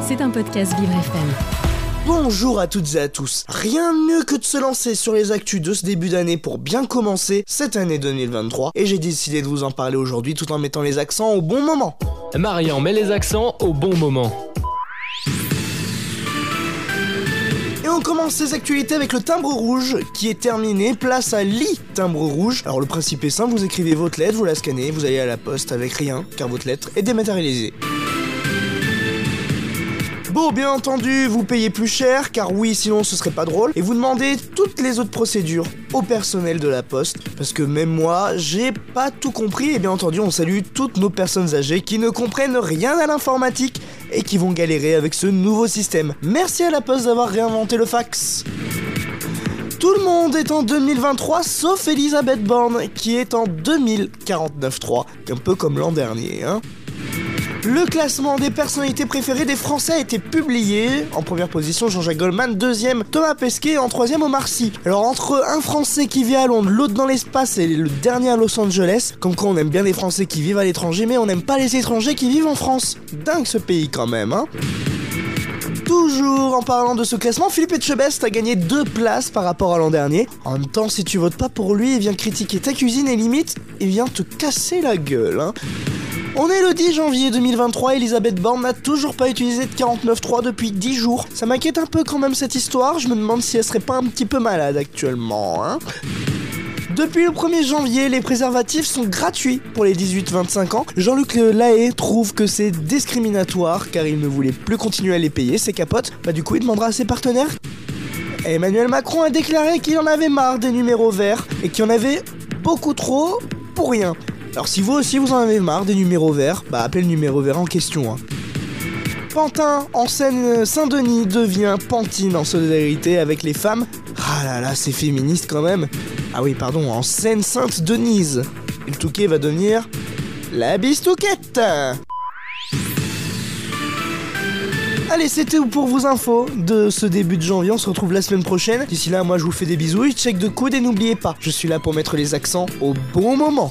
C'est un podcast Vivre FM. Bonjour à toutes et à tous. Rien de mieux que de se lancer sur les actus de ce début d'année pour bien commencer cette année 2023 et j'ai décidé de vous en parler aujourd'hui tout en mettant les accents au bon moment. Marian met les accents au bon moment. Et on commence ces actualités avec le timbre rouge qui est terminé, place à lit timbre rouge. Alors le principe est simple, vous écrivez votre lettre, vous la scannez, vous allez à la poste avec rien car votre lettre est dématérialisée. Bien entendu, vous payez plus cher, car oui, sinon ce serait pas drôle, et vous demandez toutes les autres procédures au personnel de la poste, parce que même moi, j'ai pas tout compris, et bien entendu, on salue toutes nos personnes âgées qui ne comprennent rien à l'informatique et qui vont galérer avec ce nouveau système. Merci à la poste d'avoir réinventé le fax. Tout le monde est en 2023 sauf Elisabeth Borne qui est en 2049.3, un peu comme l'an dernier, hein. Le classement des personnalités préférées des Français a été publié. En première position, Jean-Jacques Goldman. Deuxième, Thomas Pesquet. En troisième, Omar Sy. Alors, entre un Français qui vit à Londres, l'autre dans l'espace et le dernier à Los Angeles, comme quoi on aime bien les Français qui vivent à l'étranger, mais on n'aime pas les étrangers qui vivent en France. Dingue ce pays quand même, hein. Toujours en parlant de ce classement, Philippe Etchebest a gagné deux places par rapport à l'an dernier. En même temps, si tu votes pas pour lui, il vient critiquer ta cuisine et limite, il vient te casser la gueule. Hein. On est le 10 janvier 2023, Elisabeth Borne n'a toujours pas utilisé de 49.3 depuis 10 jours. Ça m'inquiète un peu quand même cette histoire, je me demande si elle serait pas un petit peu malade actuellement, hein. Depuis le 1er janvier, les préservatifs sont gratuits pour les 18-25 ans. Jean-Luc Lahaye trouve que c'est discriminatoire car il ne voulait plus continuer à les payer, ses capotes. Bah du coup, il demandera à ses partenaires. Emmanuel Macron a déclaré qu'il en avait marre des numéros verts et qu'il en avait beaucoup trop pour rien. Alors si vous aussi vous en avez marre des numéros verts, bah appelez le numéro vert en question. Hein. Pantin en Seine-Saint-Denis devient Pantine en solidarité avec les femmes. Ah là là, c'est féministe quand même. Ah oui, pardon, en Seine-Sainte-Denise. Le Touquet va devenir la bistouquette. Allez, c'était pour vos infos de ce début de janvier. On se retrouve la semaine prochaine. D'ici là, moi je vous fais des bisous, check de coude et n'oubliez pas, je suis là pour mettre les accents au bon moment.